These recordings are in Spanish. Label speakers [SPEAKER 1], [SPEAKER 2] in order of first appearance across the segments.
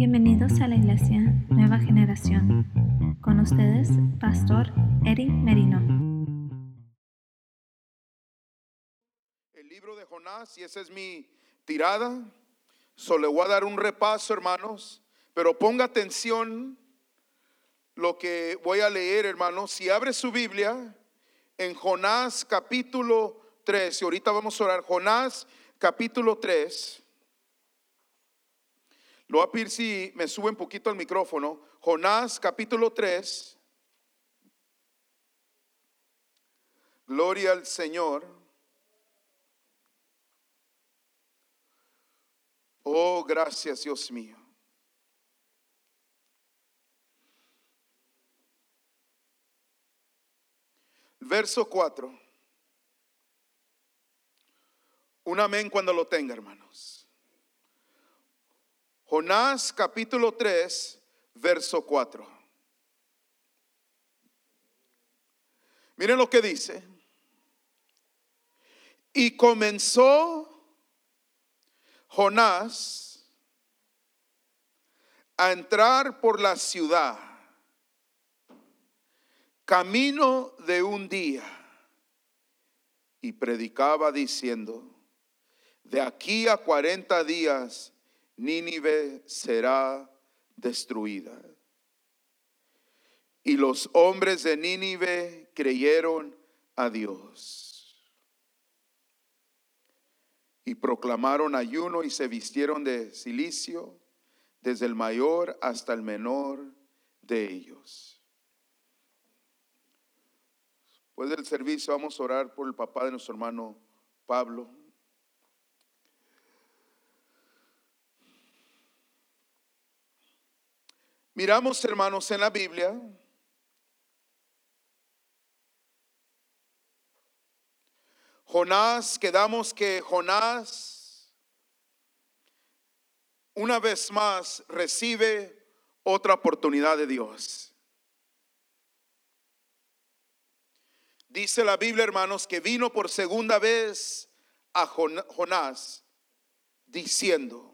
[SPEAKER 1] Bienvenidos a la Iglesia Nueva Generación. Con ustedes, Pastor Eric Merino.
[SPEAKER 2] el libro de Jonás y esa es mi tirada. Solo le voy a dar un repaso, hermanos, pero ponga atención lo que voy a leer, hermanos. Si abre su Biblia en Jonás capítulo 3, y ahorita vamos a orar, Jonás capítulo 3. Lo voy a pedir si me sube un poquito el micrófono. Jonás capítulo 3. Gloria al Señor. Oh, gracias Dios mío. Verso 4. Un amén cuando lo tenga, hermanos. Jonás capítulo 3, verso 4. Miren lo que dice. Y comenzó Jonás a entrar por la ciudad, camino de un día, y predicaba diciendo, de aquí a 40 días Nínive será destruida. Y los hombres de Nínive creyeron a Dios y proclamaron ayuno y se vistieron de silicio, desde el mayor hasta el menor de ellos. Después del servicio vamos a orar por el papá de nuestro hermano Pablo. Miramos, hermanos, en la Biblia Jonás, quedamos que Jonás una vez más recibe otra oportunidad de Dios. Dice la Biblia, hermanos, que vino por segunda vez a Jon- Jonás diciendo,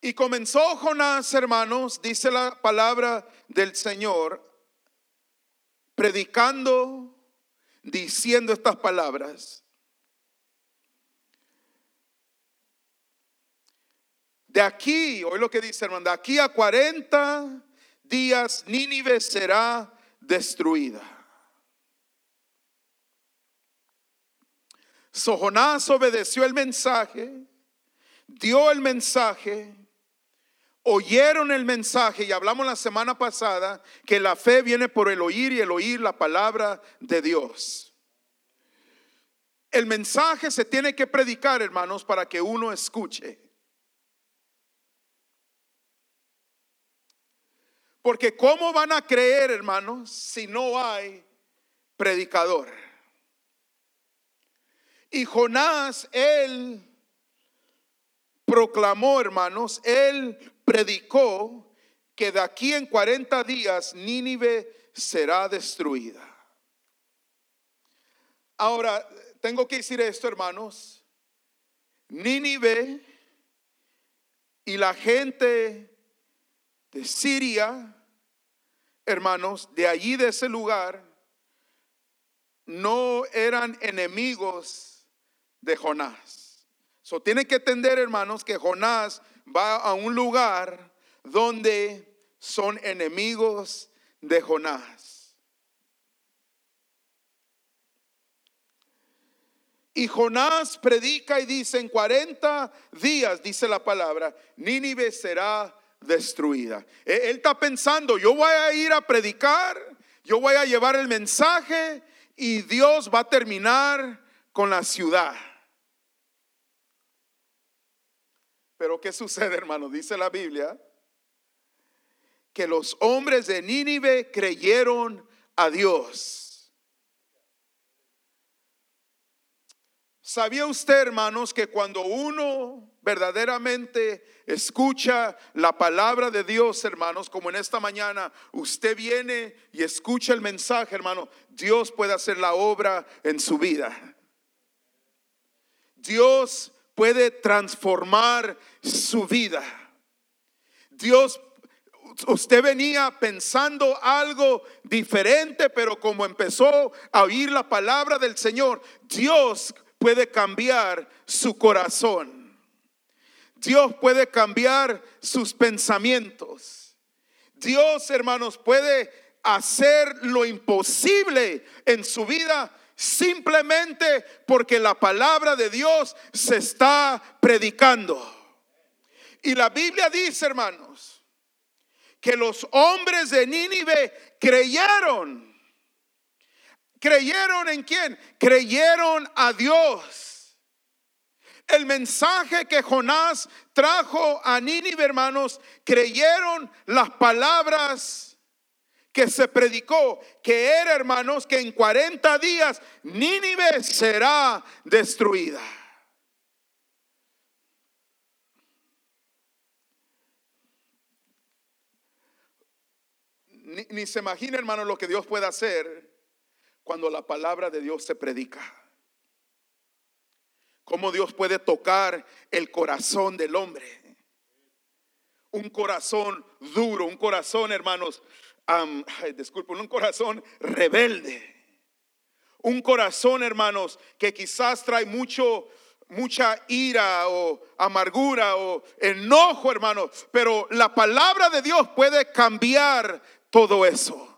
[SPEAKER 2] y comenzó Jonás, hermanos, dice la palabra del Señor, predicando diciendo estas palabras. De aquí, hoy lo que dice hermano, de aquí a 40 días Nínive será destruida. So Jonás obedeció el mensaje, dio el mensaje, oyeron el mensaje y hablamos la semana pasada que la fe viene por el oír y el oír la palabra de Dios. El mensaje se tiene que predicar, hermanos, para que uno escuche. Porque ¿cómo van a creer, hermanos, si no hay predicador? Y Jonás, él proclamó, hermanos, él predicó que de aquí en 40 días Nínive será destruida. Ahora, tengo que decir esto, hermanos. Nínive y la gente de Siria, hermanos, de allí de ese lugar, no eran enemigos de Jonás. So, tienen que entender, hermanos, que Jonás va a un lugar donde son enemigos de Jonás. Y Jonás predica y dice, en 40 días, dice la palabra, Nínive será destruida. E- Él está pensando, yo voy a ir a predicar, yo voy a llevar el mensaje y Dios va a terminar con la ciudad. Pero ¿qué sucede, hermano? Dice la Biblia que los hombres de Nínive creyeron a Dios. ¿Sabía usted, hermanos, que cuando uno verdaderamente escucha la palabra de Dios, hermanos, como en esta mañana, usted viene y escucha el mensaje, hermano, Dios puede hacer la obra en su vida. Dios puede transformar su vida. Dios, usted venía pensando algo diferente, pero como empezó a oír la palabra del Señor, Dios puede cambiar su corazón. Dios puede cambiar sus pensamientos. Dios, hermanos, puede hacer lo imposible en su vida simplemente porque la palabra de Dios se está predicando. Y la Biblia dice, hermanos, que los hombres de Nínive creyeron. ¿Creyeron en quién? Creyeron a Dios. El mensaje que Jonás trajo a Nínive, hermanos, creyeron las palabras que se predicó, que era, hermanos, que en 40 días Nínive será destruida. Ni, se imagina, hermanos, lo que Dios puede hacer cuando la palabra de Dios se predica. Cómo Dios puede tocar el corazón del hombre. Un corazón duro, un corazón, hermanos, disculpen, un corazón rebelde. Un corazón, hermanos, que quizás trae mucho, mucha ira o amargura o enojo, hermanos. Pero la palabra de Dios puede cambiar todo eso.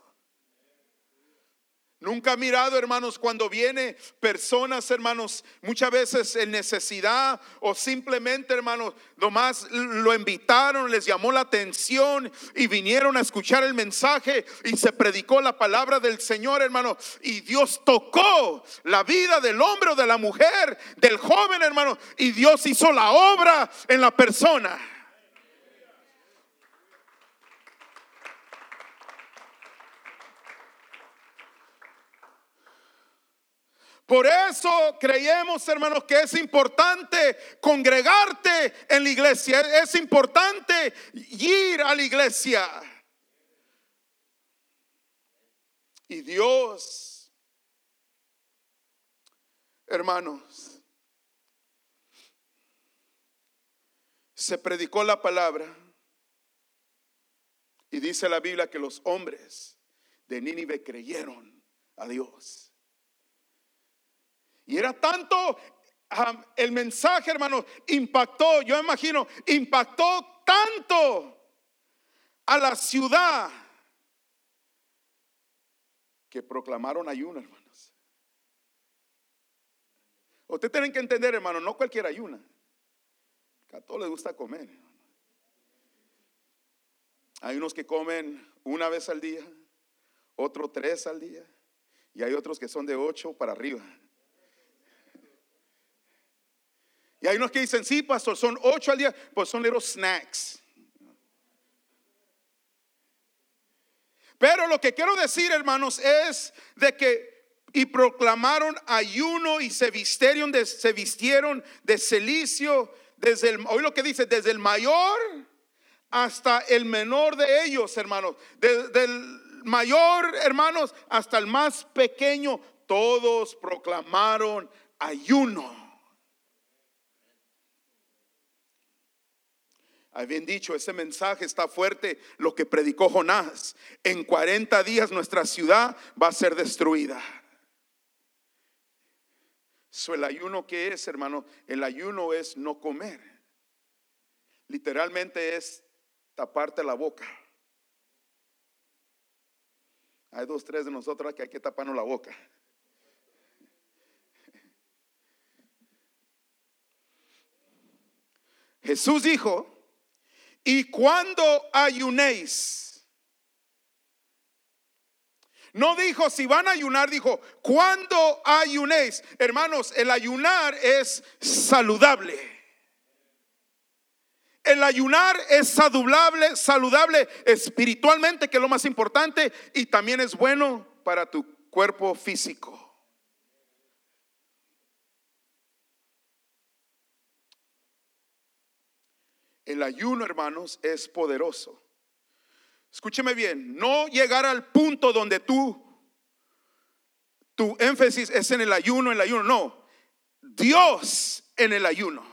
[SPEAKER 2] Nunca ha mirado, hermanos, cuando viene personas, hermanos, muchas veces en necesidad o simplemente, hermanos, nomás lo invitaron, les llamó la atención y vinieron a escuchar el mensaje y se predicó la palabra del Señor, hermano. Y Dios tocó la vida del hombre o de la mujer, del joven, hermano, y Dios hizo la obra en la persona. Por eso creemos, hermanos, que es importante congregarte en la iglesia. Es importante ir a la iglesia. Y Dios, hermanos, se predicó la palabra. Y dice la Biblia que los hombres de Nínive creyeron a Dios. Y era tanto el mensaje, hermano, impactó, yo imagino, impactó tanto a la ciudad que proclamaron ayuno, hermanos. Ustedes tienen que entender, hermano, no cualquier ayuna. a todos les gusta comer. Hay unos que comen una vez al día, otros tres al día, y hay otros que son de ocho para arriba. Y hay unos que dicen, sí, pastor, son ocho al día, pues son little snacks. Pero lo que quiero decir, hermanos, es de que y proclamaron ayuno y se vistieron de, se vistieron de celicio desde el, hoy lo que dice, desde el mayor hasta el menor de ellos, hermanos, desde el mayor, hermanos, hasta el más pequeño, todos proclamaron ayuno. Habían dicho, ese mensaje está fuerte, lo que predicó Jonás. En 40 días nuestra ciudad va a ser destruida. So, el ayuno que es, hermano, el ayuno es no comer. Literalmente es taparte la boca. Hay dos, tres de nosotros que hay que taparnos la boca. Jesús dijo, y cuando ayunéis, no dijo si van a ayunar, dijo cuando ayunéis. Hermanos, el ayunar es saludable. El ayunar es saludable, saludable espiritualmente, que es lo más importante, y también es bueno para tu cuerpo físico. El ayuno, hermanos, es poderoso. Escúcheme bien, no llegar al punto donde tú, tu énfasis es en el ayuno, en el ayuno, no. Dios en el ayuno.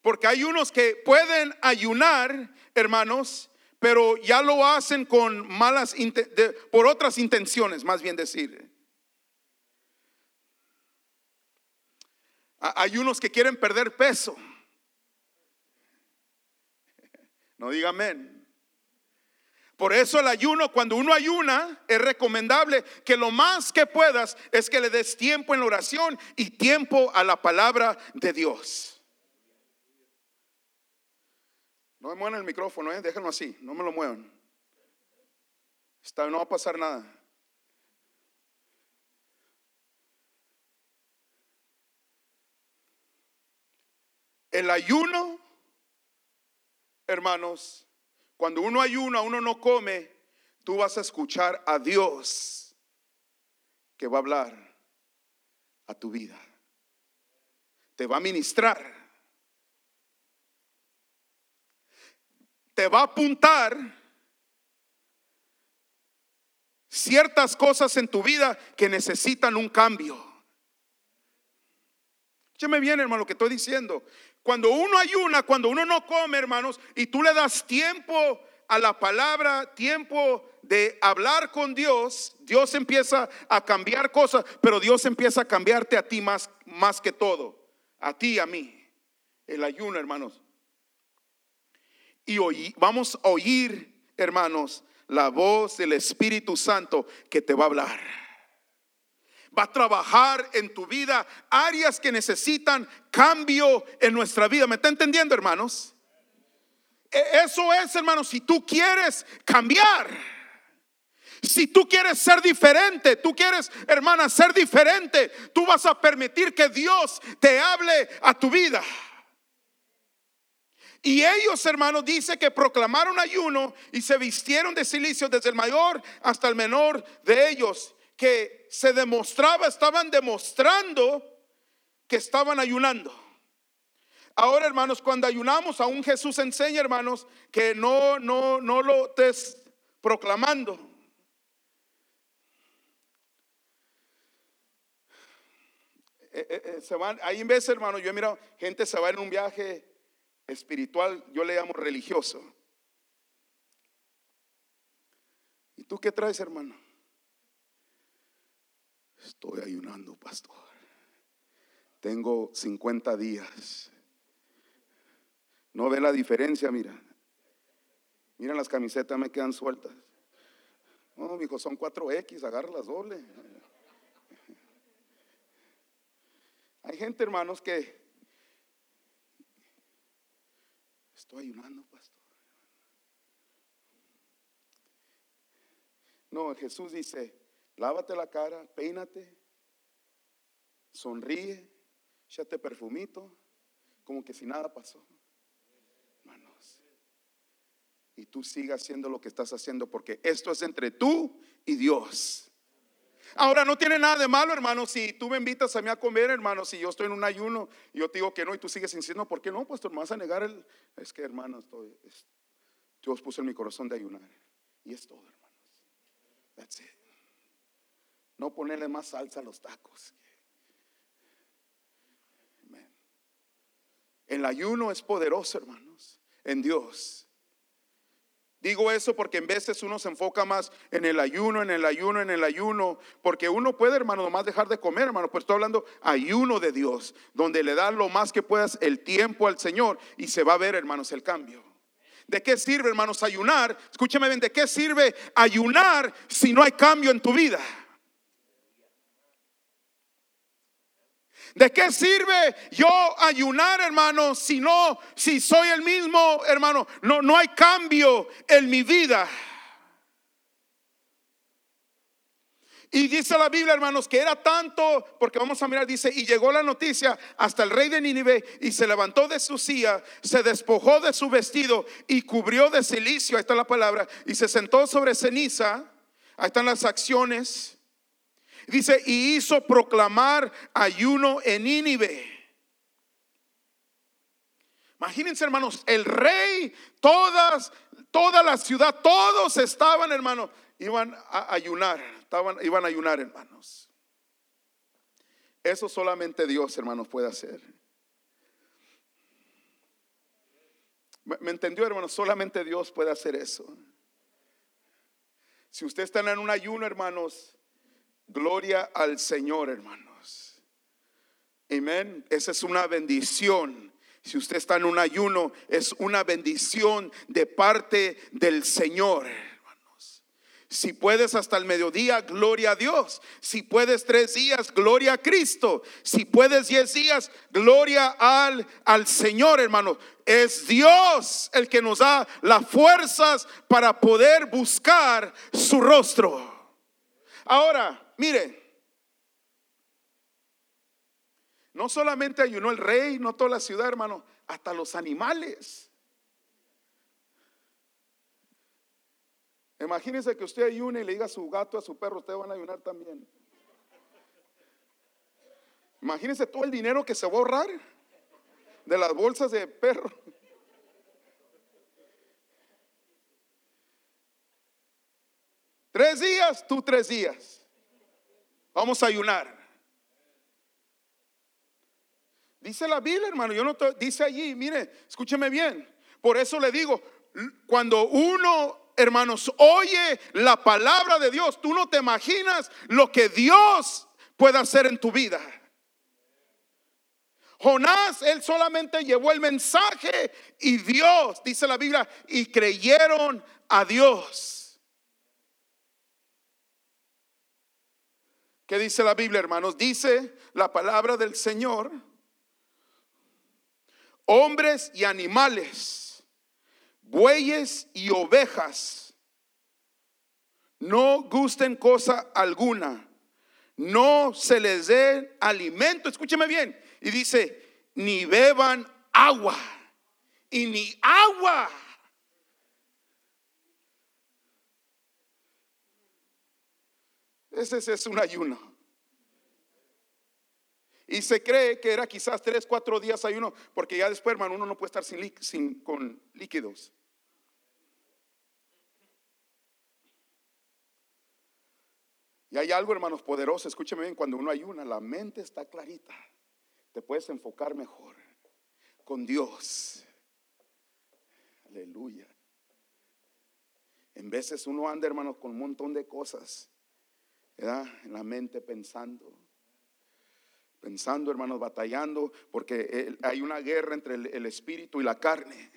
[SPEAKER 2] Porque hay unos que pueden ayunar, hermanos, pero ya lo hacen con malas, por otras intenciones, más bien decir. Hay unos que quieren perder peso. No diga amén. Por eso el ayuno, cuando uno ayuna, es recomendable que lo más que puedas es que le des tiempo en la oración y tiempo a la palabra de Dios. No me muevan el micrófono, ¿eh? déjenlo así, no me lo muevan. Está, no va a pasar nada. El ayuno, hermanos, cuando uno ayuna, uno no come, tú vas a escuchar a Dios que va a hablar a tu vida. Te va a ministrar. Te va a apuntar ciertas cosas en tu vida que necesitan un cambio. me bien, hermano, lo que estoy diciendo. Cuando uno ayuna, cuando uno no come, hermanos, y tú le das tiempo a la palabra, tiempo de hablar con Dios, Dios empieza a cambiar cosas, pero Dios empieza a cambiarte a ti más, más que todo, a ti a mí. El ayuno, hermanos. Y hoy vamos a oír, hermanos, la voz del Espíritu Santo que te va a hablar va a trabajar en tu vida áreas que necesitan cambio en nuestra vida. ¿Me está entendiendo, hermanos? E, eso es, hermanos, si tú quieres cambiar. Si tú quieres ser diferente, tú quieres, hermana, ser diferente, tú vas a permitir que Dios te hable a tu vida. Y ellos, hermanos, dice que proclamaron ayuno y se vistieron de silicio desde el mayor hasta el menor de ellos que se demostraba, estaban demostrando que estaban ayunando. Ahora, hermanos, cuando ayunamos, aún Jesús enseña, hermanos, que no, no, no lo estés proclamando. Eh, eh, eh, se van, ahí en vez, hermanos, yo he mirado, gente se va en un viaje espiritual, yo le llamo religioso. ¿Y tú qué traes, hermano? Estoy ayunando, pastor. Tengo 50 días. No ve la diferencia, mira. Mira las camisetas me quedan sueltas. No, mi hijo, son 4X, agarra las doble. Hay gente, hermanos, que estoy ayunando, pastor. No, Jesús dice, lávate la cara, peínate, sonríe, échate perfumito, como que si nada pasó. Hermanos, y tú sigas haciendo lo que estás haciendo porque esto es entre tú y Dios. Ahora no tiene nada de malo, hermano, si tú me invitas a mí a comer, hermano, si yo estoy en un ayuno y yo te digo que no y tú sigues insistiendo, ¿por qué no? Pues tú vas a negar el... Es que, hermano, estoy, Dios puso en mi corazón de ayunar. Y es todo, hermanos. That's it. No ponerle más salsa a los tacos. El ayuno es poderoso, hermanos, en Dios. Digo eso porque en veces uno se enfoca más en el ayuno, en el ayuno, en el ayuno, porque uno puede, hermano, nomás dejar de comer, hermano, pues estoy hablando ayuno de Dios, donde le das lo más que puedas el tiempo al Señor y se va a ver, hermanos, el cambio. ¿De qué sirve, hermanos, ayunar? Escúchame bien, ¿de qué sirve ayunar si no hay cambio en tu vida? ¿De qué sirve yo ayunar, hermano, si no, si soy el mismo, hermano? No, no hay cambio en mi vida. Y dice la Biblia, hermanos, que era tanto, porque vamos a mirar, dice, y llegó la noticia hasta el rey de Nínive y se levantó de su silla, se despojó de su vestido y cubrió de silicio, ahí está la palabra, y se sentó sobre ceniza, ahí están las acciones, Dice, y hizo proclamar ayuno en Nínive. Imagínense, hermanos, el rey, todas, toda la ciudad, todos estaban, hermanos, iban a ayunar, iban a ayunar, hermanos. Eso solamente Dios, hermanos, puede hacer. ¿Me, entendió, hermano? Solamente Dios puede hacer eso. Si usted está en un ayuno, hermanos, gloria al Señor, hermanos. Amén. Esa es una bendición. Si usted está en un ayuno, es una bendición de parte del Señor. hermanos. Si puedes hasta el mediodía, gloria a Dios. Si puedes tres días, gloria a Cristo. Si puedes diez días, gloria al, al Señor, hermanos. Es Dios el que nos da las fuerzas para poder buscar su rostro. Ahora, mire, no solamente ayunó el rey, no toda la ciudad, hermano, hasta los animales. Imagínense que usted ayune y le diga a su gato, a su perro, ustedes van a ayunar también. Imagínense todo el dinero que se va a ahorrar de las bolsas de perro. Tres días, tú tres días. Vamos a ayunar. Dice la Biblia, hermano, yo no te- dice allí, mire, escúcheme bien. Por eso le digo, cuando uno, hermanos, oye la palabra de Dios, tú no te imaginas lo que Dios puede hacer en tu vida. Jonás, él solamente llevó el mensaje y Dios, dice la Biblia, y creyeron a Dios. ¿Qué dice la Biblia, hermanos? Dice la palabra del Señor, hombres y animales, bueyes y ovejas, no gusten cosa alguna, no se les dé alimento, escúcheme bien, y dice, ni beban agua, y ni agua. Ese es un ayuno. Y se cree que era quizás tres, cuatro días ayuno, porque ya después, hermano, uno no puede estar sin, con líquidos. Y hay algo, hermanos, poderoso. Escúcheme bien, cuando uno ayuna, la mente está clarita. Te puedes enfocar mejor con Dios. Aleluya. En veces uno anda, hermanos, con un montón de cosas, En la mente pensando pensando, hermanos, batallando, porque hay una guerra entre el, espíritu y la carne.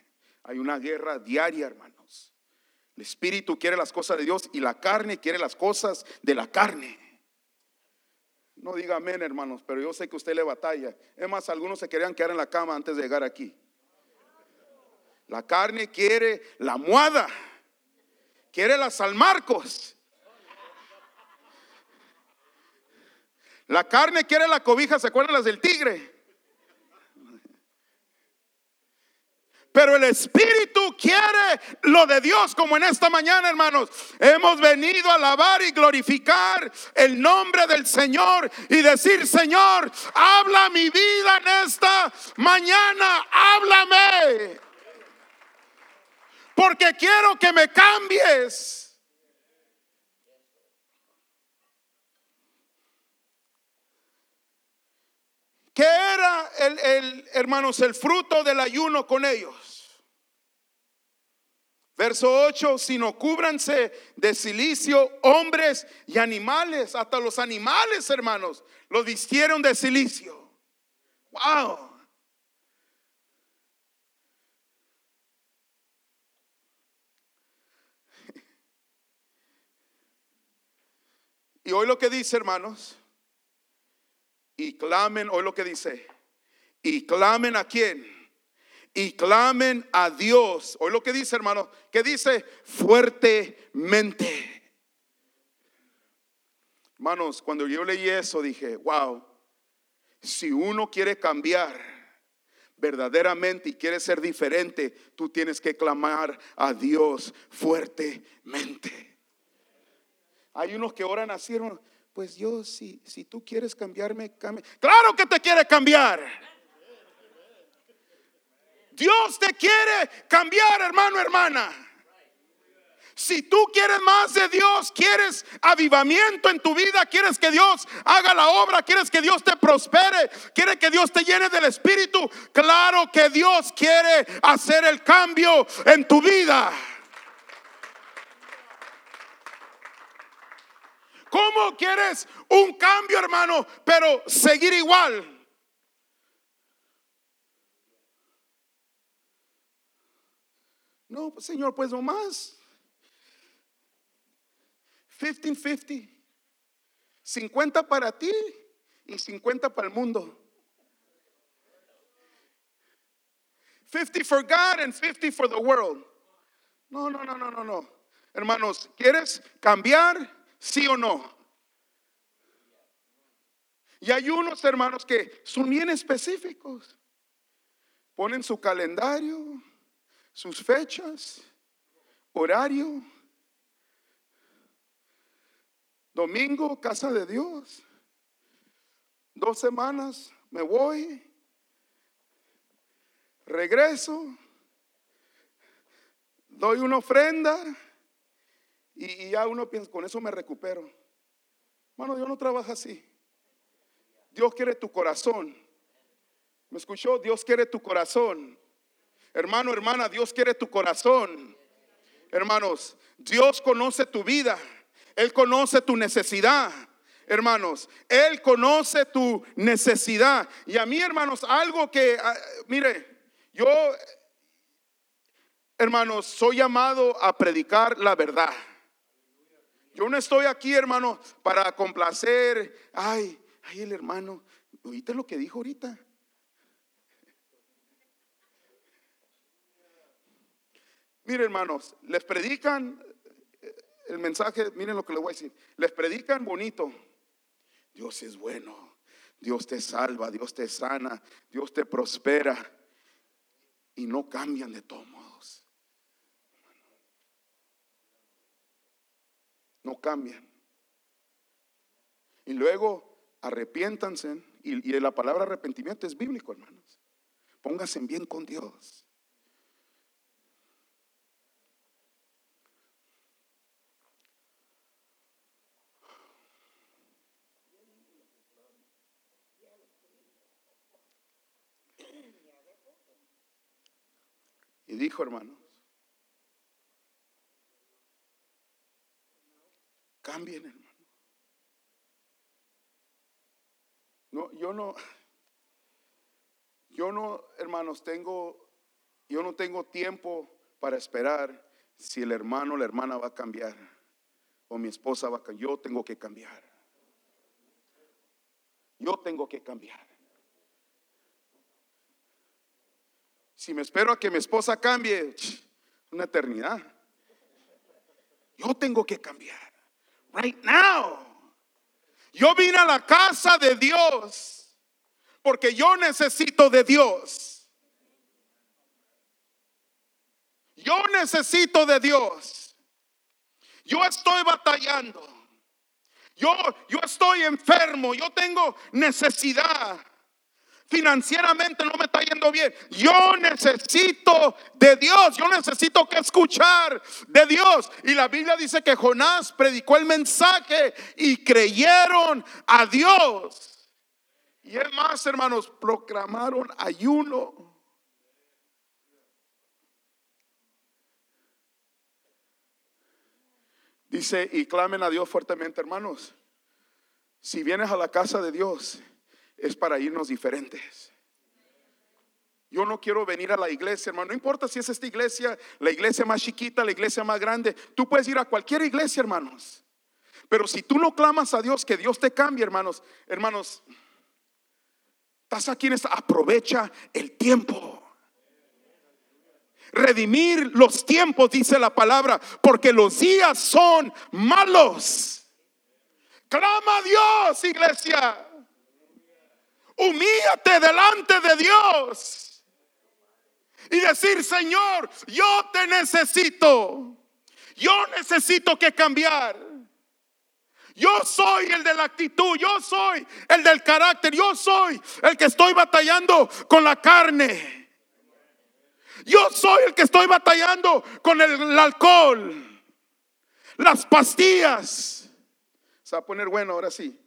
[SPEAKER 2] Hay una guerra diaria, hermanos. El espíritu quiere las cosas de Dios y la carne quiere las cosas de la carne. No diga amén, hermanos, pero yo sé que usted le batalla. Es más, algunos se querían quedar en la cama antes de llegar aquí. La carne quiere la muada, quiere las salmarcos. La carne quiere la cobija, ¿se acuerdan las del tigre? Pero el Espíritu quiere lo de Dios, como en esta mañana, hermanos. Hemos venido a alabar y glorificar el nombre del Señor y decir, Señor, habla mi vida en esta mañana, háblame. Porque quiero que me cambies. ¿Qué era el, el, hermanos, el fruto del ayuno con ellos? Verso 8, sino cúbranse de silicio hombres y animales, hasta los animales, hermanos, los vistieron de silicio. Wow. Y hoy lo que dice, hermanos, y clamen, hoy lo que dice, y clamen a quién, y clamen a Dios. Hoy lo que dice, hermano, que dice fuertemente. Hermanos, cuando yo leí eso dije, wow, si uno quiere cambiar verdaderamente y quiere ser diferente, tú tienes que clamar a Dios fuertemente. Hay unos que oran así, hermano. Pues yo, si, si tú quieres cambiarme, cambia. Claro que te quiere cambiar. Dios te quiere cambiar, hermano, hermana. Si tú quieres más de Dios, quieres avivamiento en tu vida, quieres que Dios haga la obra, quieres que Dios te prospere, quieres que Dios te llene del Espíritu, claro que Dios quiere hacer el cambio en tu vida. ¿Cómo quieres un cambio, hermano, pero seguir igual? No, pues, Señor, pues no más. 15-50. 50 para ti y 50 para el mundo. 50 for God and 50 for the world. No, no, no, no, no, no. Hermanos, ¿quieres cambiar? Sí o no. Y hay unos hermanos que son bien específicos. Ponen su calendario, sus fechas, horario. Domingo, casa de Dios. Dos semanas, me voy. Regreso. Doy una ofrenda. Y, ya uno piensa, con eso me recupero. Bueno, Dios no trabaja así. Dios quiere tu corazón. ¿Me escuchó? Dios quiere tu corazón. Hermano, hermana, Dios quiere tu corazón. Hermanos, Dios conoce tu vida. Él conoce tu necesidad. Hermanos, Él conoce tu necesidad. Y a mí, hermanos, algo que, ah, mire, yo, hermanos, soy llamado a predicar la verdad. Yo no estoy aquí, hermano, para complacer. Ay, ay, el hermano, ¿oíste lo que dijo ahorita? Mire, hermanos, les predican el mensaje, miren lo que les voy a decir. Les predican bonito. Dios es bueno. Dios te salva, Dios te sana, Dios te prospera. Y no cambian de todos No cambian. Y luego arrepiéntanse. Y, la palabra arrepentimiento es bíblico, hermanos. Pónganse bien con Dios. Y dijo, hermanos, cambien, hermano. No, yo no, yo no, hermanos, tengo, yo no tengo tiempo para esperar si el hermano o la hermana va a cambiar o mi esposa va a cambiar. Yo tengo que cambiar. Yo tengo que cambiar. Si me espero a que mi esposa cambie, una eternidad. Yo tengo que cambiar. Right now. Yo vine a la casa de Dios porque yo necesito de Dios. Yo necesito de Dios. Yo estoy batallando. Yo, yo estoy enfermo. Yo tengo necesidad financieramente no me está yendo bien. Yo necesito de Dios, yo necesito que escuchar de Dios. Y la Biblia dice que Jonás predicó el mensaje y creyeron a Dios. Y es más, hermanos, proclamaron ayuno. Dice, y clamen a Dios fuertemente, hermanos. Si vienes a la casa de Dios, es para irnos diferentes. Yo no quiero venir a la iglesia, hermano. No importa si es esta iglesia, la iglesia más chiquita, la iglesia más grande. Tú puedes ir a cualquier iglesia, hermanos. Pero si tú no clamas a Dios, que Dios te cambie, hermanos, hermanos, estás aquí en esta, aprovecha el tiempo. Redimir los tiempos, dice la palabra, porque los días son malos. Clama a Dios, iglesia. Humíllate delante de Dios y decir, Señor, yo te necesito. Yo necesito que cambiar. Yo soy el de la actitud, yo soy el del carácter, yo soy el que estoy batallando con la carne. Yo soy el que estoy batallando con el, alcohol. las pastillas. Se va a poner bueno ahora sí.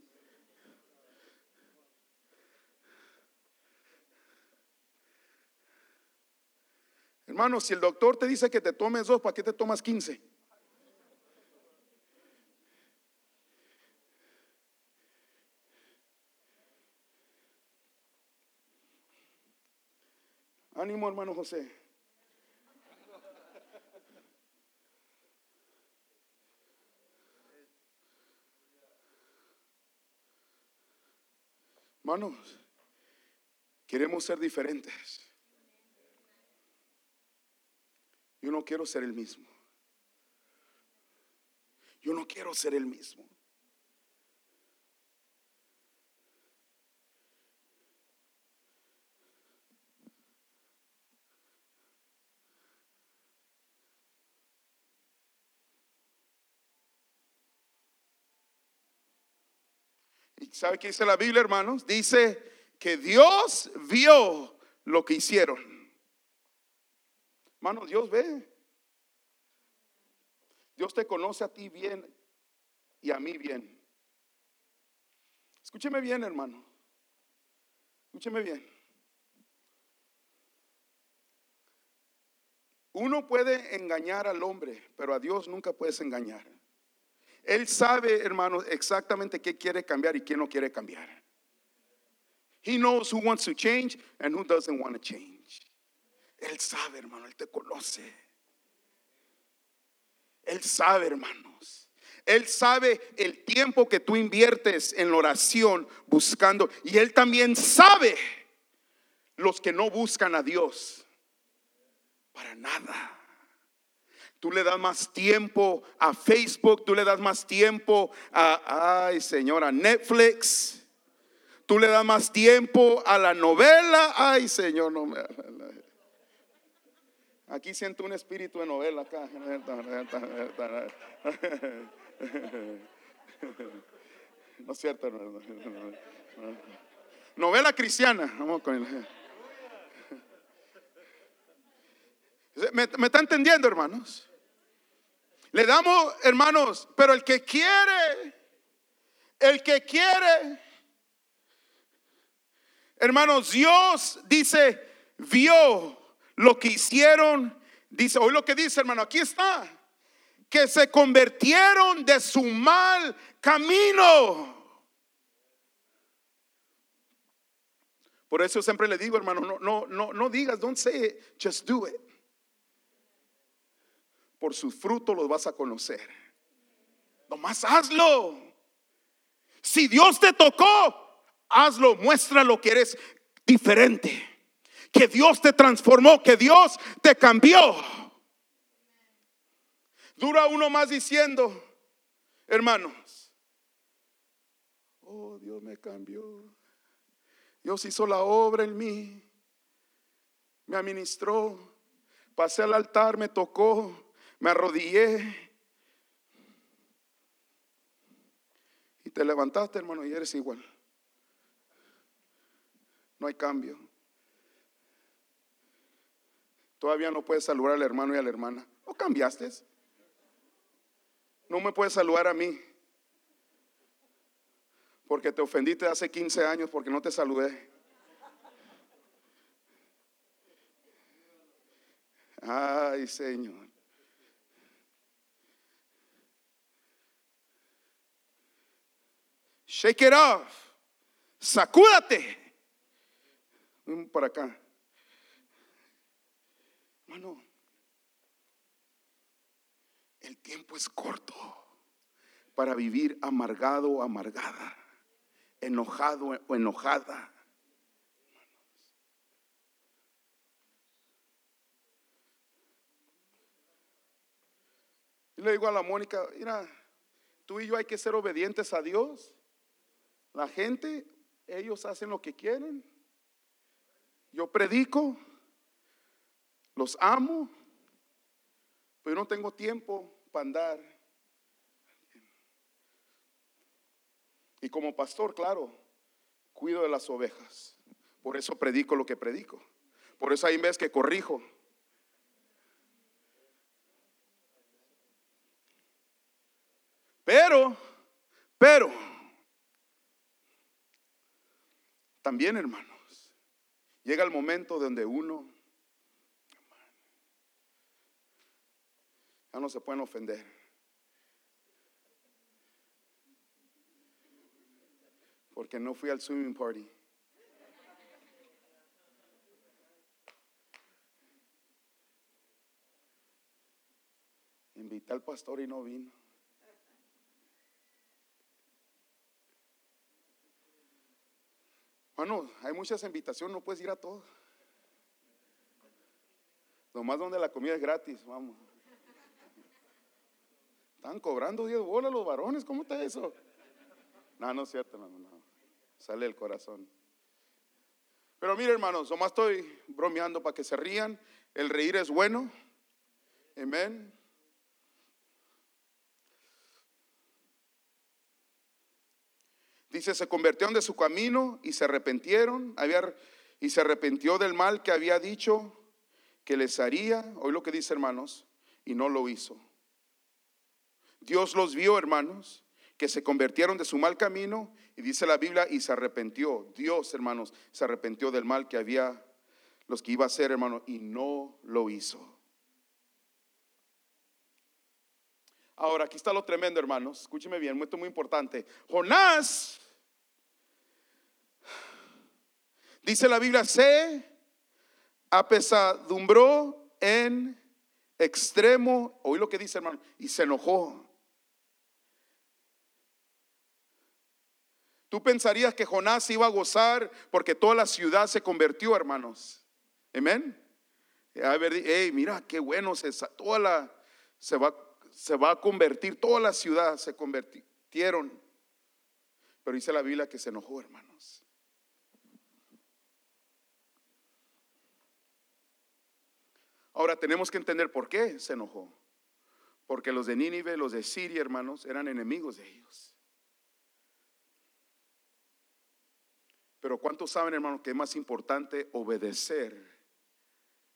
[SPEAKER 2] Hermano, si el doctor te dice que te tomes dos, ¿para qué te tomas 15? Ánimo, hermano José. Hermanos, queremos ser diferentes. Yo no quiero ser el mismo. Yo no quiero ser el mismo. ¿Y sabe qué dice la Biblia, hermanos? Dice que Dios vio lo que hicieron. Hermano, Dios ve. Dios te conoce a ti bien y a mí bien. Escúcheme bien, hermano. Escúcheme bien. Uno puede engañar al hombre, pero a Dios nunca puedes engañar. Él sabe, hermano, exactamente qué quiere cambiar y qué no quiere cambiar. He knows who wants to change and who doesn't want to change. Él sabe, hermano, Él te conoce. Él sabe, hermanos. Él sabe el tiempo que tú inviertes en la oración buscando. Y Él también sabe los que no buscan a Dios. Para nada. Tú le das más tiempo a Facebook, tú le das más tiempo a, ay señora, Netflix. Tú le das más tiempo a la novela. Ay Señor, no me... Aquí siento un espíritu de novela acá. No es cierto, Novela cristiana. Vamos con ¿Me, ¿Me está entendiendo, hermanos? Le damos, hermanos, pero el que quiere, el que quiere, hermanos, Dios dice, vio lo que hicieron, dice, hoy lo que dice hermano, aquí está, que se convirtieron de su mal camino. Por eso siempre le digo, hermano, no, no, no, no digas, don't say it, just do it. Por su fruto los vas a conocer. Nomás hazlo. Si Dios te tocó, hazlo, muestra lo que eres diferente que Dios te transformó, que Dios te cambió. Dura uno más diciendo, hermanos, oh Dios me cambió. Dios hizo la obra en mí, me administró, pasé al altar, me tocó, me arrodillé. Y te levantaste, hermano, y eres igual. No hay cambio. Todavía no puedes saludar al hermano y a la hermana. ¿No cambiaste? No me puedes saludar a mí. Porque te ofendiste hace 15 años porque no te saludé. Ay, Señor. Shake it off. Sacúdate. Por acá. El tiempo es corto para vivir amargado o amargada, enojado o enojada. Y le digo a la Mónica, mira, tú y yo hay que ser obedientes a Dios. La gente, ellos hacen lo que quieren. Yo predico, los amo, pero no tengo tiempo para andar. Y como pastor, claro, cuido de las ovejas. Por eso predico lo que predico. Por eso hay veces que corrijo. Pero, pero, también hermanos, llega el momento donde uno ya no se pueden ofender. Porque no fui al swimming party. Invité al pastor y no vino. Bueno, hay muchas invitaciones, no puedes ir a todos. Nomás donde la comida es gratis, vamos. Están cobrando 10 bolas los varones, ¿cómo está eso? No, no es cierto, no, no. Sale el corazón. Pero mire, hermanos, nomás estoy bromeando para que se rían. El reír es bueno. Amén. Dice, se convirtieron de su camino y se arrepentieron, había, y se arrepintió del mal que había dicho que les haría, hoy lo que dice hermanos, y no lo hizo. Dios los vio, hermanos, que se convirtieron de su mal camino y dice la Biblia y se arrepintió. Dios, hermanos, se arrepintió del mal que había los que iba a hacer, hermanos, y no lo hizo. Ahora, aquí está lo tremendo, hermanos. Escúcheme bien, esto es muy importante. Jonás Dice la Biblia, se apesadumbró en extremo, oí lo que dice hermano, y se enojó. Tú pensarías que Jonás iba a gozar porque toda la ciudad se convirtió, hermanos. Amén. A ver, hey, mira qué bueno se toda la se va se va a convertir toda la ciudad se convirtieron. Pero dice la Biblia que se enojó, hermanos. Ahora tenemos que entender por qué se enojó. Porque los de Nínive, los de Siria, hermanos, eran enemigos de ellos. Pero ¿cuántos saben, hermanos, que es más importante obedecer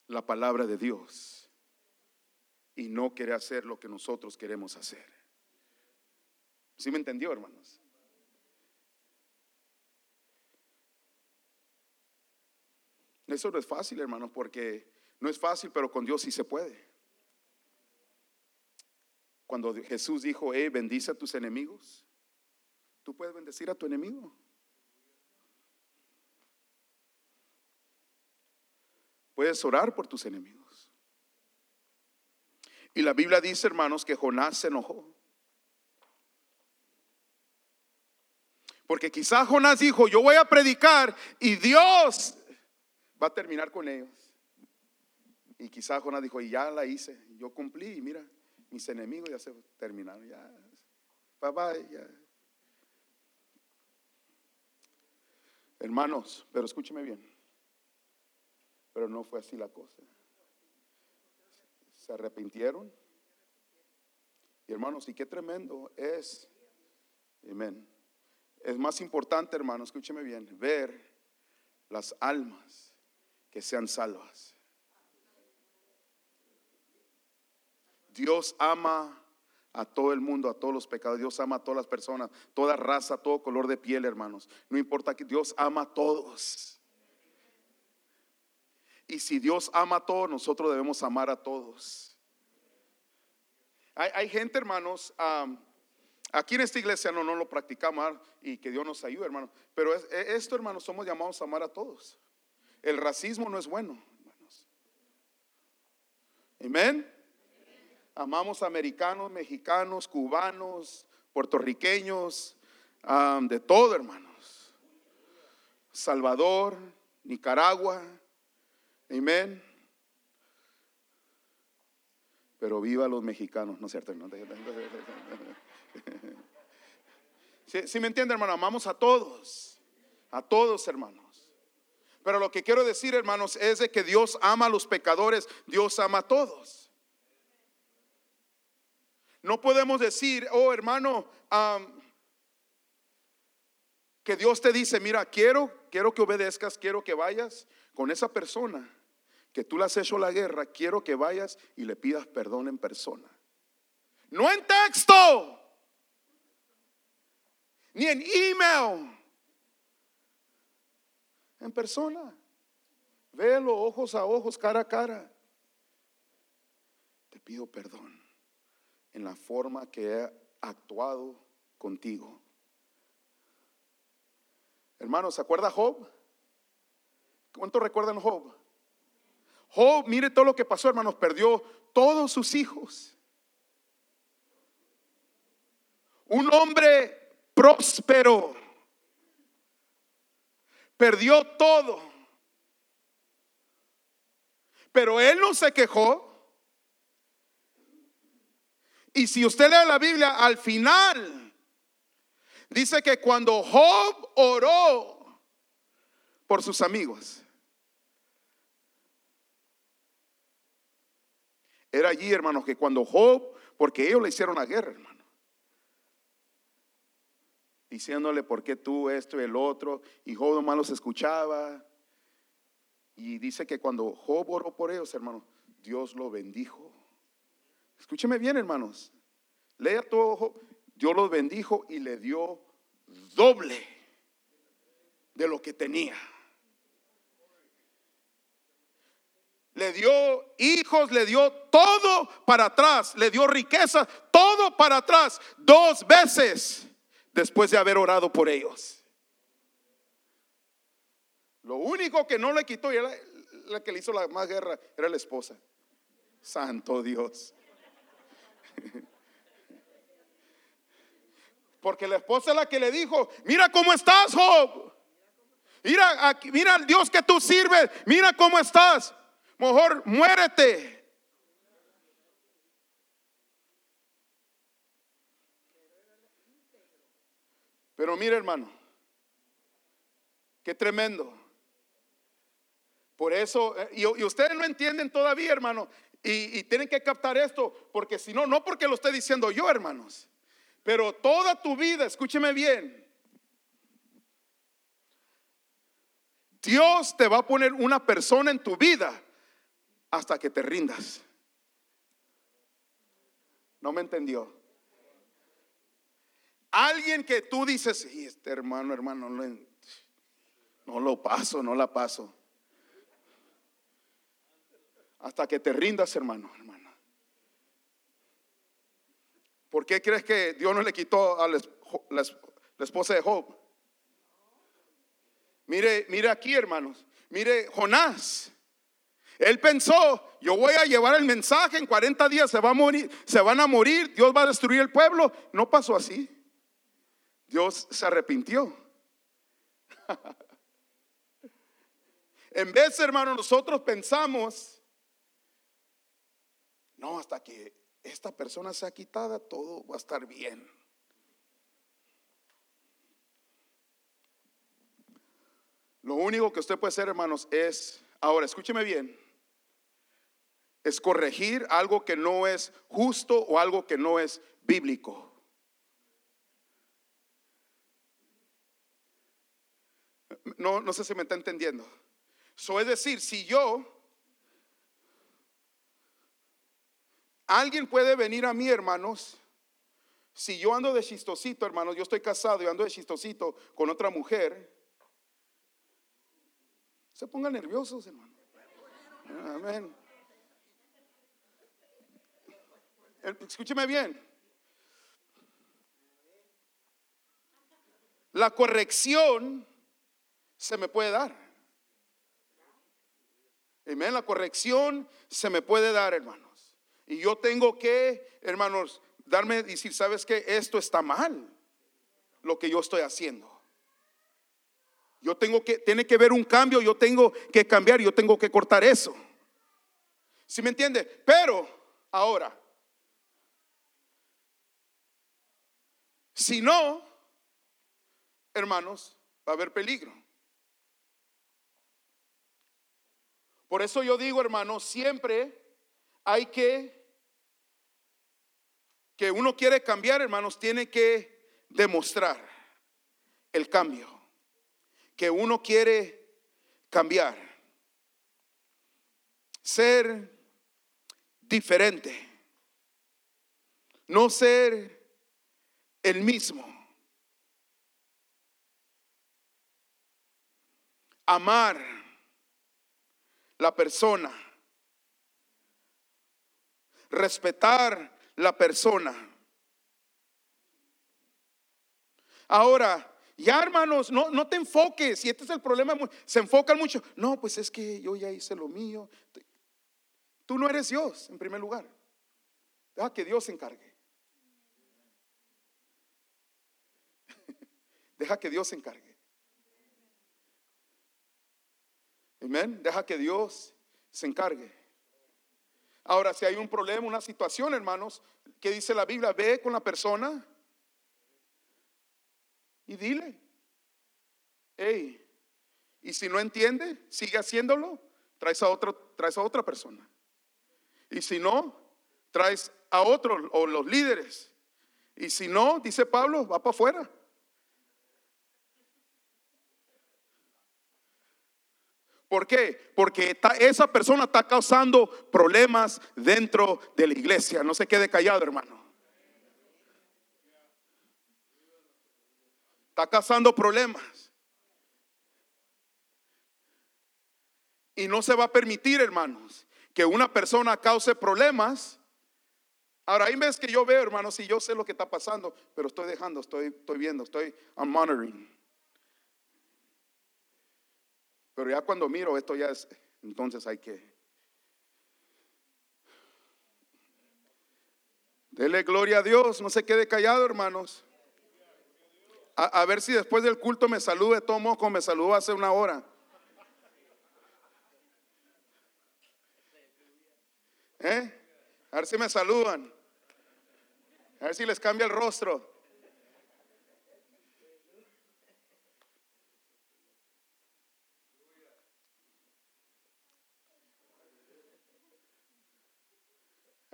[SPEAKER 2] la palabra de Dios y no querer hacer lo que nosotros queremos hacer? ¿Sí me entendió, hermanos? Eso no es fácil, hermanos, porque no es fácil, pero con Dios sí se puede. Cuando Jesús dijo, eh, bendice a tus enemigos, tú puedes bendecir a tu enemigo. Puedes orar por tus enemigos. Y la Biblia dice, hermanos, que Jonás se enojó. Porque quizás Jonás dijo, yo voy a predicar y Dios va a terminar con ellos. Y quizás Jonás dijo, y ya la hice, yo cumplí, y mira, mis enemigos ya se terminaron, ya, bye bye, ya. Hermanos, pero escúcheme bien, pero no fue así la cosa. Se arrepintieron. Y hermanos, y qué tremendo es, amén. Es más importante, hermanos, escúcheme bien, ver las almas que sean salvas. Dios ama a todo el mundo, a todos los pecados. Dios ama a todas las personas, toda raza, todo color de piel, hermanos. No importa que Dios ama a todos. Y si Dios ama a todos, nosotros debemos amar a todos. Hay, gente, hermanos, aquí en esta iglesia no, no lo practicamos y que Dios nos ayude, hermanos. Pero e, esto, hermanos, somos llamados a amar a todos. El racismo no es bueno, hermanos. Amén. Amamos americanos, mexicanos, cubanos, puertorriqueños, de todo, hermanos. Salvador, Nicaragua, amén. Pero viva los mexicanos, ¿no es cierto? Si me entiende, hermano, amamos a todos, a todos, hermanos. Pero lo que quiero decir, hermanos, es de que Dios ama a los pecadores, Dios ama a todos. No podemos decir, oh hermano, que Dios te dice, mira, quiero, quiero que obedezcas, quiero que vayas con esa persona que tú le has hecho la guerra, quiero que vayas y le pidas perdón en persona. No en texto. ni en email, en persona. Velo ojos a ojos, cara a cara. Te pido perdón en la forma que he actuado contigo. Hermanos, ¿se acuerda Job? ¿Cuánto recuerdan Job? Job, mire todo lo que pasó, hermanos, perdió todos sus hijos. Un hombre próspero. Perdió todo. Pero él no se quejó. Y si usted lee la Biblia, al final dice que cuando Job oró por sus amigos, era allí, hermanos, que cuando Job, porque ellos le hicieron la guerra, hermano, diciéndole por qué tú esto y el otro, y Job nomás los escuchaba. Y dice que cuando Job oró por ellos, hermanos, Dios lo bendijo. Escúcheme bien, hermanos. Lea todo Job. Dios los bendijo y le dio doble de lo que tenía. Le dio hijos, le dio todo para atrás, le dio riqueza, todo para atrás, dos veces después de haber orado por ellos. Lo único que no le quitó y era la que le hizo la más guerra era la esposa. Santo Dios. Porque la esposa es la que le dijo, mira cómo estás, Job. Mira, mira al Dios que tú sirves, mira cómo estás. Mejor muérete. Pero mire, hermano, qué tremendo. Por eso, eh, y, ustedes no entienden todavía, hermano, y, y tienen que captar esto, porque si no, no porque lo esté diciendo yo, hermanos, pero toda tu vida, escúcheme bien, Dios te va a poner una persona en tu vida hasta que te rindas. No me entendió. Alguien que tú dices, sí, este hermano, hermano, no, no lo paso, no la paso. Hasta que te rindas, hermano, hermana. ¿Por qué crees que Dios no le quitó a la, la esposa de Job? Mire, mire aquí, hermanos. Mire, Jonás. Él pensó, yo voy a llevar el mensaje, en 40 días se va a morir, se van a morir, Dios va a destruir el pueblo. No pasó así. Dios se arrepintió. en vez, hermano, nosotros pensamos, no, hasta que esta persona sea quitada, todo va a estar bien. Lo único que usted puede hacer, hermanos, es, ahora escúcheme bien, es corregir algo que no es justo o algo que no es bíblico. No, no sé si me está entendiendo. Es decir, si yo, alguien puede venir a mí, hermanos, si yo ando de chistosito, hermanos, yo estoy casado y ando de chistosito con otra mujer, se pongan nerviosos, hermano. Amén. Escúcheme bien. La corrección se me puede dar. Amén. La corrección se me puede dar, hermanos. Y yo tengo que, hermanos, darme, decir, ¿sabes que Esto está mal, lo que yo estoy haciendo. Yo tengo que, tiene que ver un cambio, yo tengo que cambiar, yo tengo que cortar eso. ¿Sí me entiende? Pero, ahora, Si no, hermanos, va a haber peligro. Por eso yo digo, hermanos, siempre hay que, que uno quiere cambiar, hermanos, tiene que demostrar el cambio. Que uno quiere cambiar. Ser diferente. No ser el mismo. Amar la persona. Respetar la persona. Ahora, ya hermanos, no, no te enfoques. Y este es el problema. Se enfocan mucho. No, pues es que yo ya hice lo mío. Tú no eres Dios, en primer lugar. Deja que Dios se encargue. Deja que Dios se encargue. Amén. Deja que Dios se encargue. Ahora, si hay un problema, una situación, hermanos, que dice la Biblia, ve con la persona y dile, hey, y si no entiende, sigue haciéndolo, traes a, otro, traes a otra persona. Y si no, traes a otros o los líderes. Y si no, dice Pablo, va para afuera. ¿Por qué? Porque esa persona está causando problemas dentro de la iglesia. No se quede callado, hermano. Está causando problemas. Y no se va a permitir, hermanos, que una persona cause problemas. Ahora, hay veces que yo veo, hermanos, y yo sé lo que está pasando, pero estoy dejando, estoy, estoy viendo, estoy I'm monitoring. Pero ya cuando miro esto ya es, entonces hay que... Dele gloria a Dios, no se quede callado, hermanos. A, ver si después del culto me salude, tomo como me saludó hace una hora. ¿Eh? A ver si me saludan. A ver si les cambia el rostro.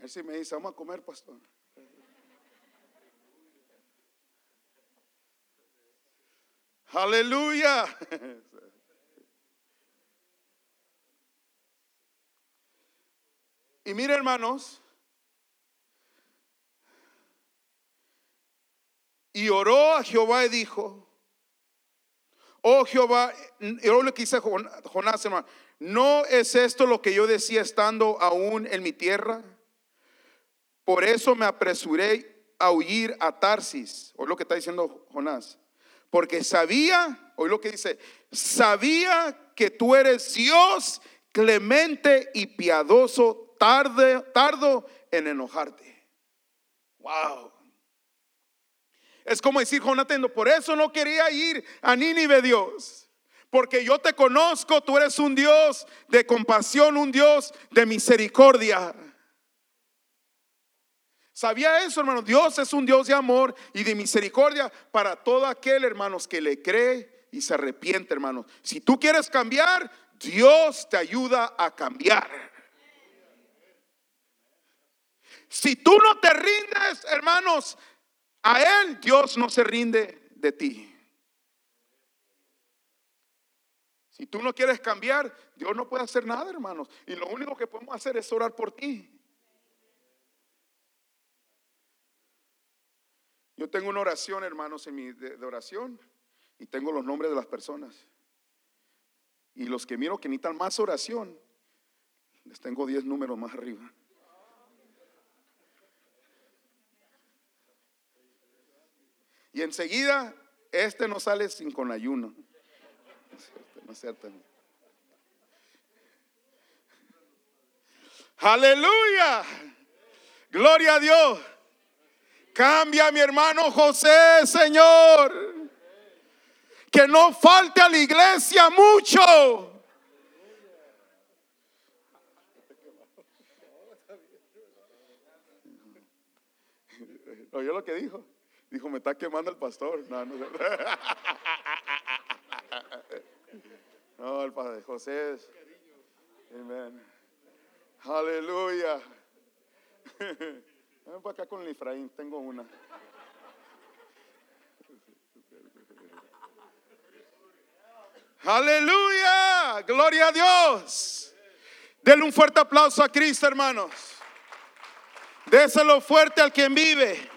[SPEAKER 2] Él me dice, vamos a comer, pastor. Aleluya. Y mire, hermanos, y oró a Jehová y dijo, oh Jehová, yo lo que dice Jonás, hermano, ¿no es esto lo que yo decía estando aún en mi tierra? Por eso me apresuré a huir a Tarsis. Oye lo que está diciendo Jonás. Porque sabía, oye lo que dice, sabía que tú eres Dios clemente y piadoso, tarde, tardo en enojarte. Wow. Es como decir, Jonathan, por eso no quería ir a Nínive, Dios. Porque yo te conozco, tú eres un Dios de compasión, un Dios de misericordia. ¿Sabía eso, hermano? Dios es un Dios de amor y de misericordia para todo aquel, hermanos, que le cree y se arrepiente, hermanos. Si tú quieres cambiar, Dios te ayuda a cambiar. Si tú no te rindes, hermanos, a Él, Dios no se rinde de ti. Si tú no quieres cambiar, Dios no puede hacer nada, hermanos. Y lo único que podemos hacer es orar por ti. Yo tengo una oración, hermanos, en mi de, oración y tengo los nombres de las personas. Y los que miro que necesitan más oración, les tengo 10 números más arriba. Y enseguida, este no sale sin con ayuno. No es cierto, Aleluya. Gloria a Dios. Cambia mi hermano José, Señor. Que no falte a la iglesia mucho. ¿Oyó lo que dijo? Dijo, me está quemando el pastor. No, no, no el padre José. Amén. Aleluya. Ven para acá con el Efraín, tengo una. Aleluya, gloria a Dios. Denle un fuerte aplauso a Cristo, hermanos. Déselo fuerte al quien vive.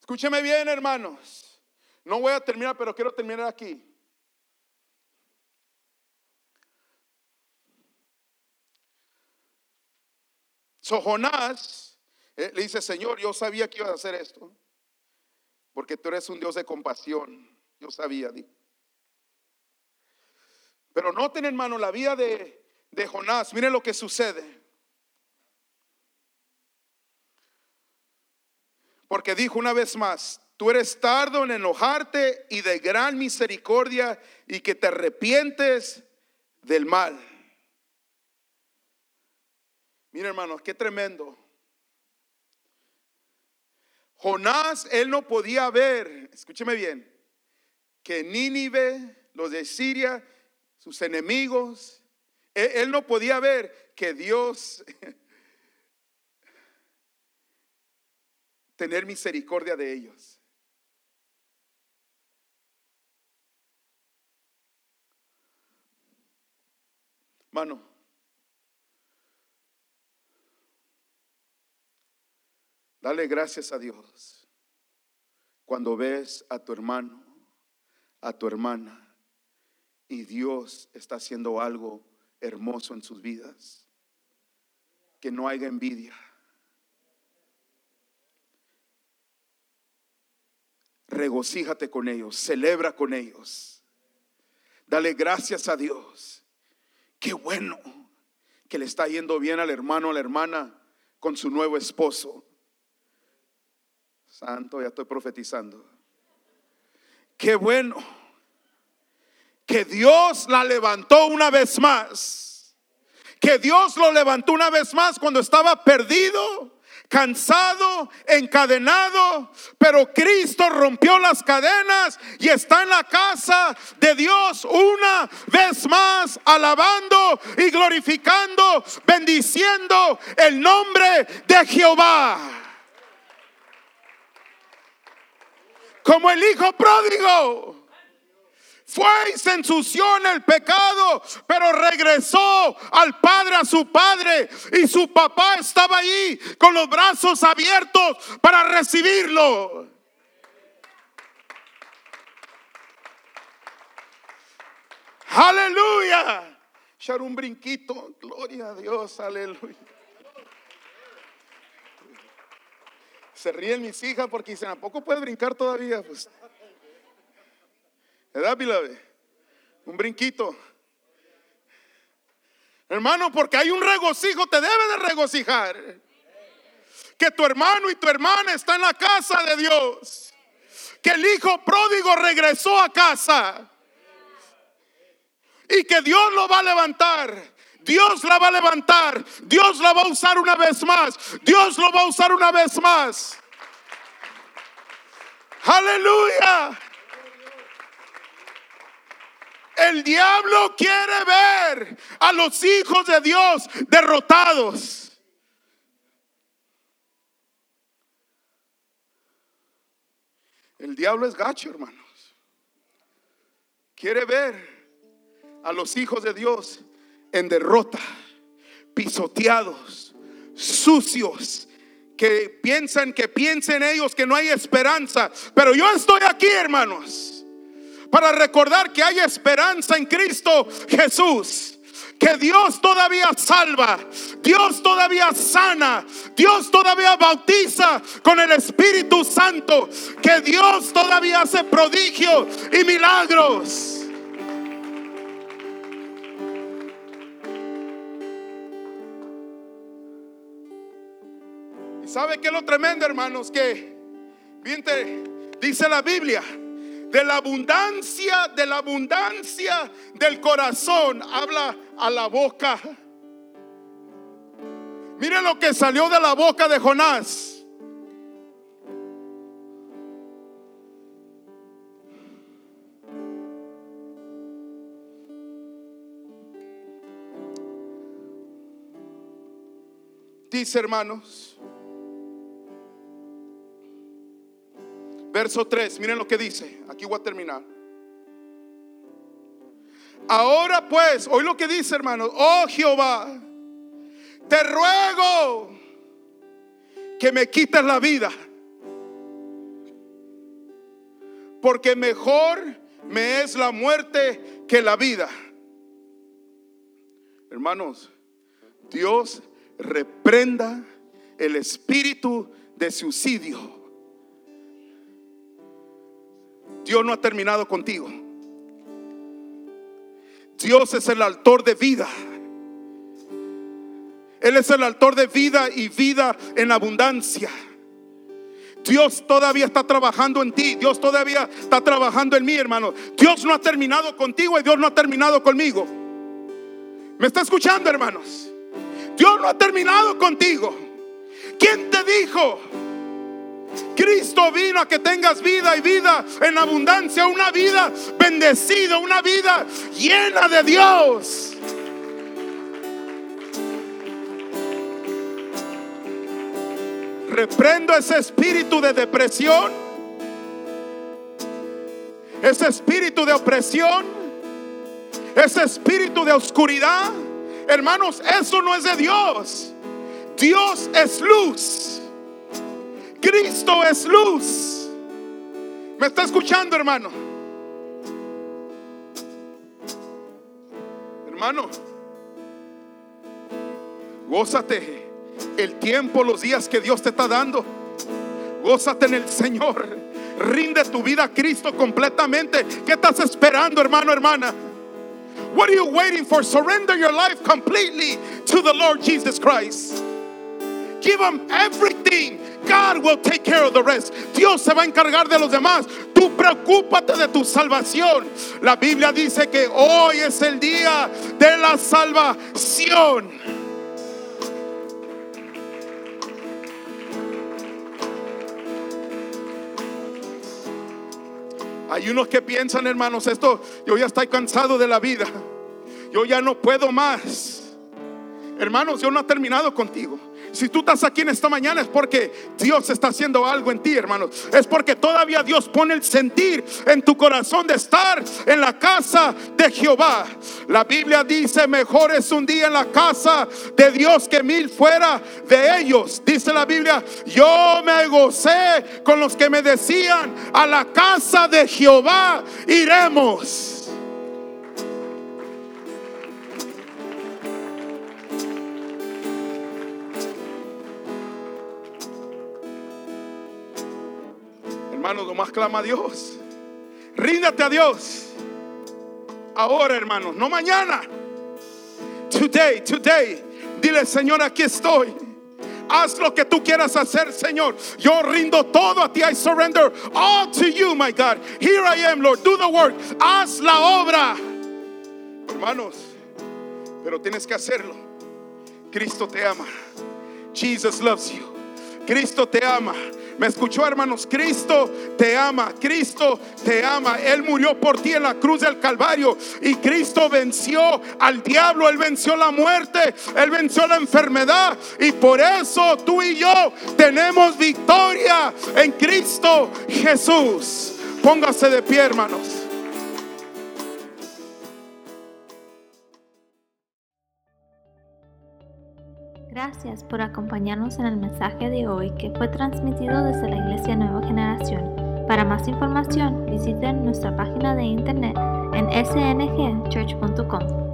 [SPEAKER 2] Escúcheme bien, hermanos. No voy a terminar, pero quiero terminar aquí. So Jonás eh, le dice, Señor, yo sabía que ibas a hacer esto, porque tú eres un Dios de compasión. Yo sabía, Pero noten, hermano, la vida de, de Jonás. Miren lo que sucede. Porque dijo una vez más, tú eres tardo en enojarte y de gran misericordia y que te arrepientes del mal. Miren hermanos, qué tremendo. Jonás, él no podía ver, escúcheme bien, que Nínive, los de Siria, sus enemigos, él, él no podía ver que Dios tener misericordia de ellos. Mano, dale gracias a Dios cuando ves a tu hermano, a tu hermana, y Dios está haciendo algo hermoso en sus vidas. Que no haya envidia regocíjate con ellos, celebra con ellos. Dale gracias a Dios. Qué bueno que le está yendo bien al hermano, a la hermana con su nuevo esposo. Santo, ya estoy profetizando. Qué bueno que Dios la levantó una vez más. Que Dios lo levantó una vez más cuando estaba perdido cansado, encadenado, pero Cristo rompió las cadenas y está en la casa de Dios una vez más, alabando y glorificando, bendiciendo el nombre de Jehová. Como el hijo pródigo fue y se ensució en el pecado, pero regresó al padre, a su padre, y su papá estaba ahí con los brazos abiertos para recibirlo. Aleluya. Echar un brinquito, gloria a Dios, aleluya. Se ríen mis hijas porque dicen, ¿a poco puede brincar todavía? Pues ¿Verdad, Un brinquito. Hermano, porque hay un regocijo, te debe de regocijar. Que tu hermano y tu hermana están en la casa de Dios. Que el hijo pródigo regresó a casa. Y que Dios lo va a levantar. Dios la va a levantar. Dios la va a usar una vez más. Dios lo va a usar una vez más. Aleluya. El diablo quiere ver a los hijos de Dios derrotados. El diablo es gacho, hermanos. Quiere ver a los hijos de Dios en derrota, pisoteados, sucios, que piensan que piensen ellos que no hay esperanza. Pero yo estoy aquí, hermanos para recordar que hay esperanza en Cristo Jesús que Dios todavía salva, Dios todavía sana, Dios todavía bautiza con el Espíritu Santo, que Dios todavía hace prodigios y milagros. Sabe qué es lo tremendo, hermanos? Que, dice la Biblia, de la abundancia, de la abundancia del corazón, habla a la boca. Mire lo que salió de la boca de Jonás. Dice hermanos, Verso 3, miren lo que dice. Aquí voy a terminar. Ahora pues, hoy lo que dice hermanos, oh Jehová, te ruego que me quites la vida. porque mejor me es la muerte que la vida. Hermanos, Dios reprenda el espíritu de suicidio. Dios no ha terminado contigo. Dios es el autor de vida. Él es el autor de vida y vida en abundancia. Dios todavía está trabajando en ti. Dios todavía está trabajando en mí, hermano. Dios no ha terminado contigo y Dios no ha terminado conmigo. ¿Me está escuchando, hermanos? Dios no ha terminado contigo. ¿Quién te dijo? Cristo vino a que tengas vida y vida en abundancia, una vida bendecida, una vida llena de Dios. Reprendo ese espíritu de depresión, ese espíritu de opresión, ese espíritu de oscuridad. Hermanos, eso no es de Dios. Dios es luz. Cristo es luz. ¿Me está escuchando, hermano? Hermano, gózate el tiempo, los días que Dios te está dando. Gózate en el Señor. Rinde tu vida a Cristo completamente. ¿Qué estás esperando, hermano, hermana? What are you waiting for? Surrender your life completely to the Lord Jesus Christ. Give him everything. God will take care of the rest. Dios se va a encargar de los demás. Tú preocúpate de tu salvación. La Biblia dice que hoy es el día de la salvación. Hay unos que piensan, hermanos, esto, yo ya estoy cansado de la vida. Yo ya no puedo más. Hermanos, yo no he terminado contigo. Si tú estás aquí en esta mañana es porque Dios está haciendo algo en ti, hermanos. Es porque todavía Dios pone el sentir en tu corazón de estar en la casa de Jehová. La Biblia dice, mejor es un día en la casa de Dios que mil fuera de ellos. Dice la Biblia, yo me gocé con los que me decían, a la casa de Jehová iremos. Hermano, nomás clama a Dios. Ríndate a Dios. Ahora, hermanos, no mañana. Today, today. Dile, Señor, aquí estoy. Haz lo que tú quieras hacer, Señor. Yo rindo todo a ti. I surrender all to you, my God. Here I am, Lord. Do the work. Haz la obra. Hermanos, pero tienes que hacerlo. Cristo te ama. Jesus loves you. Cristo te ama. Me escuchó, hermanos. Cristo te ama. Cristo te ama. Él murió por ti en la cruz del Calvario. Y Cristo venció al diablo. Él venció la muerte. Él venció la enfermedad. Y por eso tú y yo tenemos victoria en Cristo Jesús. Póngase de pie, hermanos.
[SPEAKER 1] Gracias por acompañarnos en el mensaje de hoy que fue transmitido desde la Iglesia Nueva Generación. Para más información, visiten nuestra página de internet en sngchurch.com.